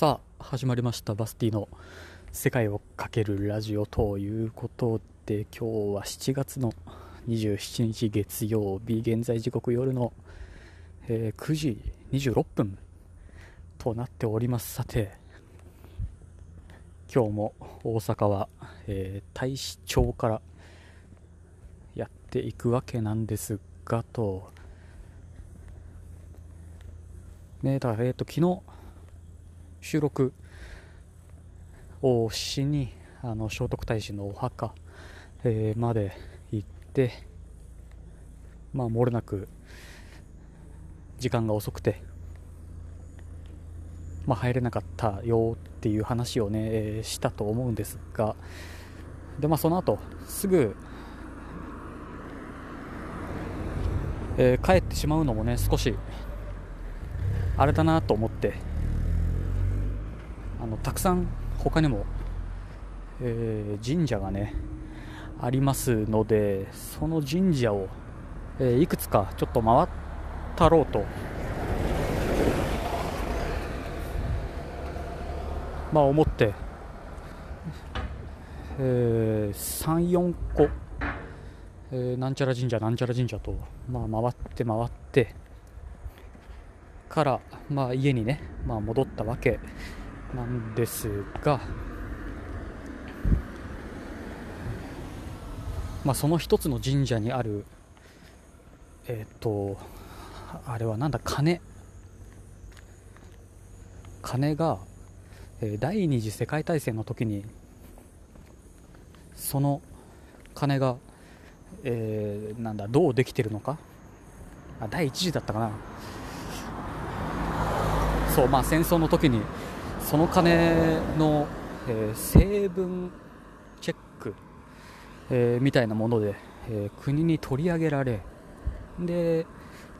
さあ始まりました。バスティの世界をかけるラジオということで今日は7月の27日月曜日現在時刻夜の、えー9時26分となっております。さて今日も大阪は、えー大使町からやっていくわけなんですがと。ねだえっ、と昨日収録をしにあの聖徳太子のお墓、えーまで行ってまあ漏れなく時間が遅くてまあ入れなかったよっていう話をね、えーしたと思うんですがでまあその後すぐ、えー帰ってしまうのもね少しあれだなと思ってあのたくさん他にも、えー神社がねありますのでその神社を、えーいくつかちょっと回ったろうと。まあ思って、え34個、えーなんちゃら神社なんちゃら神社と、まあ、回って回ってから、まあ、家にね、まあ、戻ったわけ。なんですが、まあ、その一つの神社にあるえっ、とあれはなんだ鐘。鐘が、えー第二次世界大戦の時にその鐘が、えーなんだどうできてるのか。あ第一次だったかな。そうまあ戦争の時にその鐘の、えー成分チェック、えーみたいなもので、えー国に取り上げられで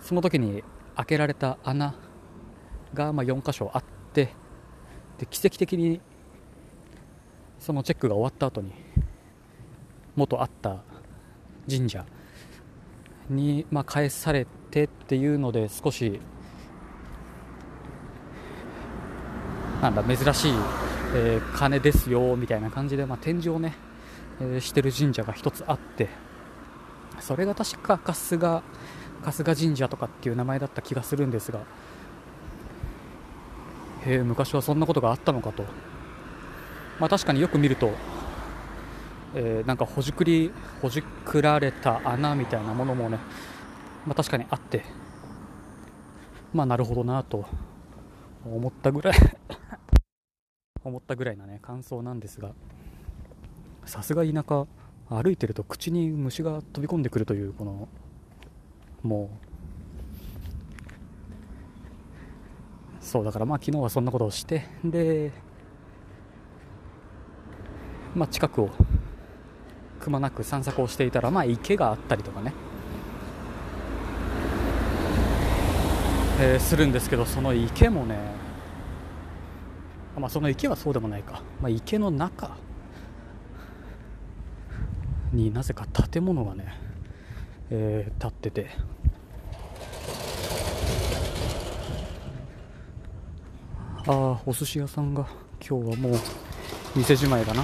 その時に開けられた穴が、まあ、4箇所あってで奇跡的にそのチェックが終わった後に元あった神社に、まあ、返されてっていうので少しなんだ珍しい、えー鐘ですよみたいな感じで、まあ、展示をね、えーしてる神社が一つあってそれが確か春日春日神社とかっていう名前だった気がするんですがへえ昔はそんなことがあったのかと、まあ、確かによく見ると、えーなんかほじくりほじくられた穴みたいなものもね、まあ、確かにあってまあなるほどなと。思ったぐらい。思ったぐらいなね感想なんですが。さすが田舎歩いてると口に虫が飛び込んでくるというこのもう。そうだからまあ昨日はそんなことをしてでまあ近くをくまなく散策をしていたらまあ池があったりとかね。えーするんですけどその池もねまあその池はそうでもないか、まあ、池の中になぜか建物がね、えー建ってて。ああお寿司屋さんが今日はもう店じまいだな。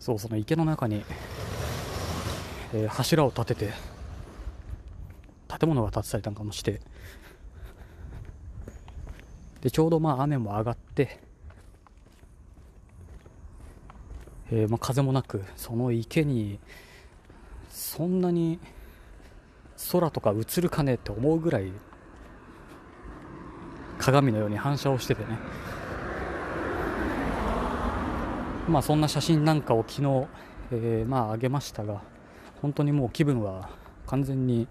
そうその池の中に、えー柱を立てて建物が建てたりなんかもして。でちょうどまあ雨も上がって、えーまあ、風もなくその池にそんなに空とか映るかねって思うぐらい鏡のように反射をしててね。まあそんな写真なんかを昨日、えーまあ上げましたが本当にもう気分は完全に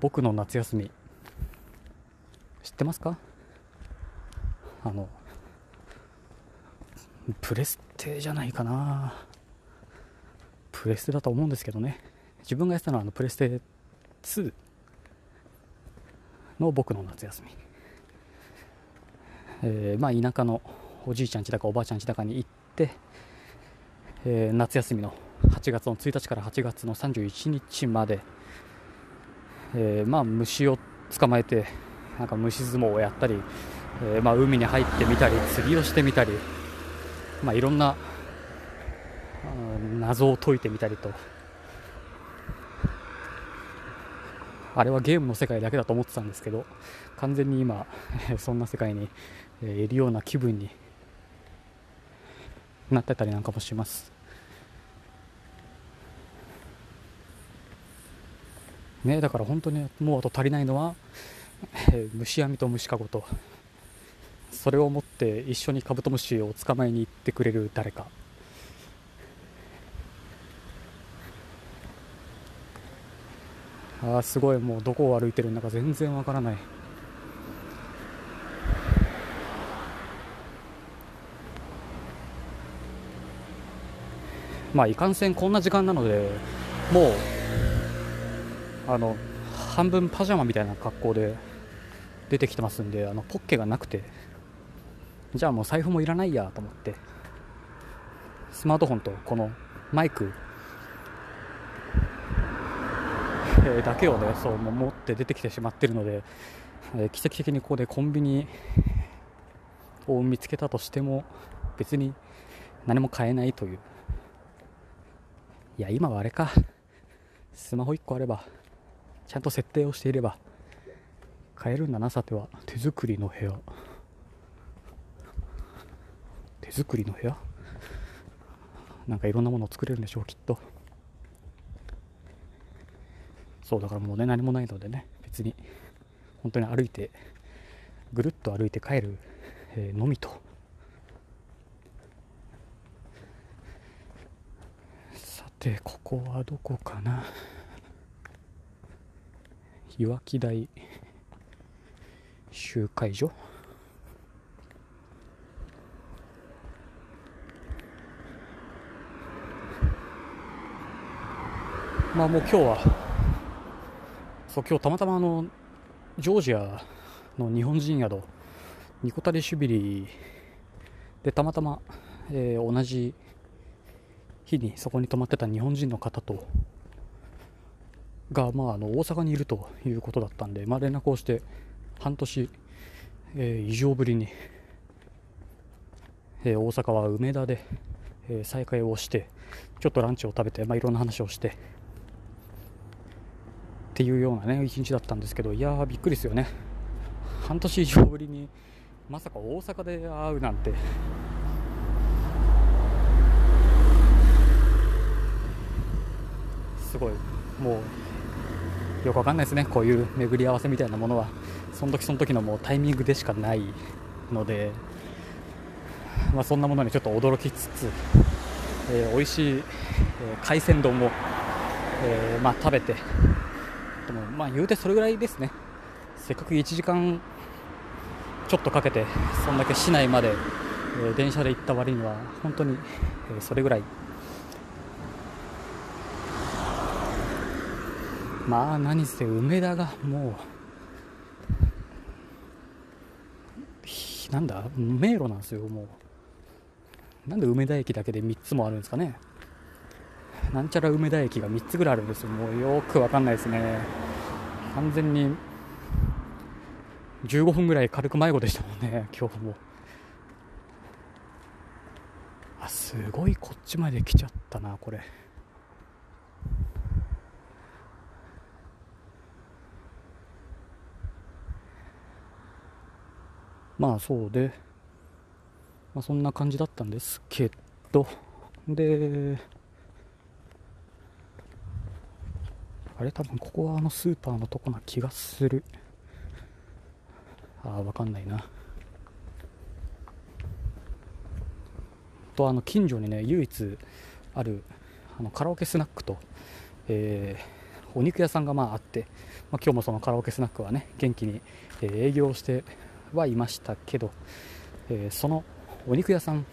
僕の夏休み。知ってますか？あのプレステじゃないかな。プレステだと思うんですけどね。自分がやってたのはあのプレステ2の僕の夏休み、えーまあ田舎のおじいちゃん家だかおばあちゃん家だかに行って、えー夏休みの8月の1日から8月の31日まで、えーまあ虫を捕まえてなんか虫相撲をやったりえー、まあ、海に入ってみたり釣りをしてみたり、まあ、いろんな謎を解いてみたりと。あれはゲームの世界だけだと思ってたんですけど完全に今そんな世界にいるような気分になってたりなんかもします。ねだから本当にもうあと足りないのは、え虫網と虫かごと。それを持って一緒にカブトムシを捕まえに行ってくれる誰か。あすごい。もうどこを歩いてるんだか全然わからない。まあいかんせんこんな時間なのでもうあの半分パジャマみたいな格好で出てきてますんであのポッケがなくて。じゃあもう財布もいらないやと思ってスマートフォンとこのマイクだけをねそう持って出てきてしまっているので、え奇跡的にここでコンビニを見つけたとしても別に何も買えないという。いや今はあれか。スマホ1個あればちゃんと設定をしていれば買えるんだなさては。手作りの部屋。手作りの部屋？なんかいろんなものを作れるんでしょうきっと。そうだからもうね何もないのでね別に本当に歩いてぐるっと歩いて帰る、え、のみと。さてここはどこかな？岩木台集会所？まあもう今日はそう今日たまたまあのジョージアの日本人宿ニコタリシュビリでたまたま、えー、同じ日にそこに泊まってた日本人の方とが、まあ、あの大阪にいるということだったんで、まあ、連絡をして半年、えー、以上ぶりに、えー、大阪は梅田で、え再会をしてちょっとランチを食べて、まあ、いろんな話をしてっていうようなね一日だったんですけどいやーびっくりですよね。半年以上ぶりにまさか大阪で会うなんて。すごい。もうよくわかんないですね。こういう巡り合わせみたいなものは。その時その時のもうタイミングでしかないので、まあ、そんなものにちょっと驚きつつ、えー、美味しい、えー、海鮮丼を、えーまあ、食べてともまあ言うてそれぐらいですね。せっかく1時間ちょっとかけてそんだけ市内まで、えー、電車で行った割には本当に、えー、それぐらい。まあ何せ梅田がもうなんだ？迷路なんですよもう。なんで梅田駅だけで3つもあるんですかね。なんちゃら梅田駅が3つぐらいあるんですよ。もうよくわかんないですね。完全に15分ぐらい軽く迷子でしたもんね今日も。あすごいこっちまで来ちゃったなこれ。まあそうで、まあ、そんな感じだったんですけど。であれ多分ここはあのスーパーのとこな気がする。ああ分かんないな。とあの近所にね唯一あるあのカラオケスナックと、えー、お肉屋さんがまああって、まあ、今日もそのカラオケスナックはね元気に、えー、営業してはいましたけど、えー、そのお肉屋さん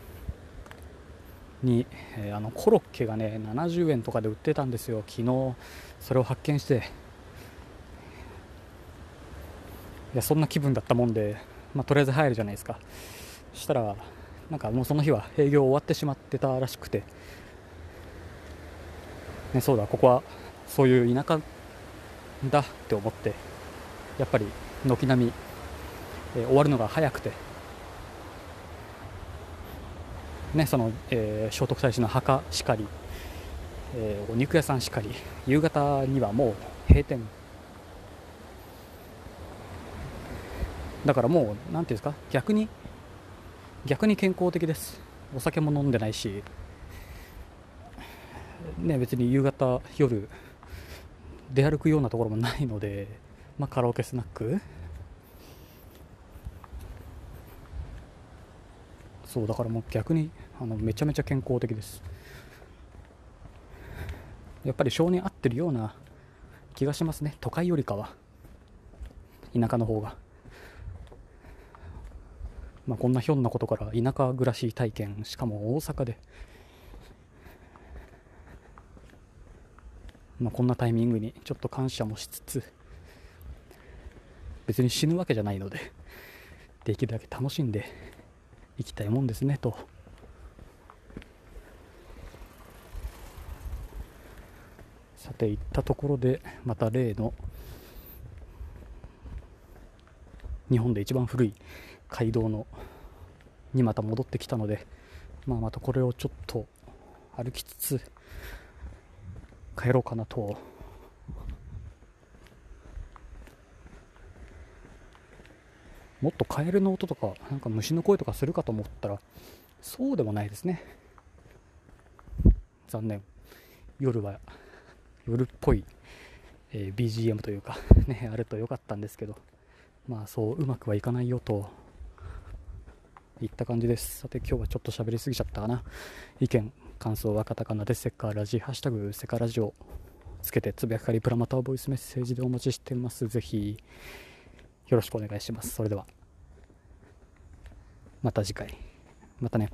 に、えー、あのコロッケがね70円とかで売ってたんですよ。昨日それを発見して。いやそんな気分だったもんで、まあ、とりあえず入るじゃないですか。したらなんかもうその日は営業終わってしまってたらしくて、ね、そうだここはそういう田舎だって思ってやっぱり軒並みえー終わるのが早くて、ね、その、えー聖徳太子の墓しかり、えーお肉屋さんしかり夕方にはもう閉店。だからもうなんていうんですか逆に逆に健康的です。お酒も飲んでないし。ね別に夕方夜出歩くようなところもないので、まあ、カラオケスナック。そうだからもう逆にあのめちゃめちゃ健康的です。やっぱり性に合ってるような気がしますね。都会よりかは。田舎の方が。まあこんなひょんなことから田舎暮らし体験。しかも大阪で。まあこんなタイミングにちょっと感謝もしつつ。別に死ぬわけじゃないので。できるだけ楽しんでいきたいもんですねと。さて行ったところでまた例の日本で一番古い街道のにまた戻ってきたので、まあ、またこれをちょっと歩きつつ帰ろうかなと。もっとカエルの音とかなんか虫の声とかするかと思ったらそうでもないですね。残念。夜は夜っぽい、えー BGM というか ねあると良かったんですけどまあそううまくはいかないよといった感じです。さて今日はちょっと喋りすぎちゃったかな。意見感想はカタカナでセカラジハッシュタグセカラジオつけてつぶやくかりプラまたはボイスメッセージでお待ちしてます。ぜひよろしくお願いします。それではまた次回。またね。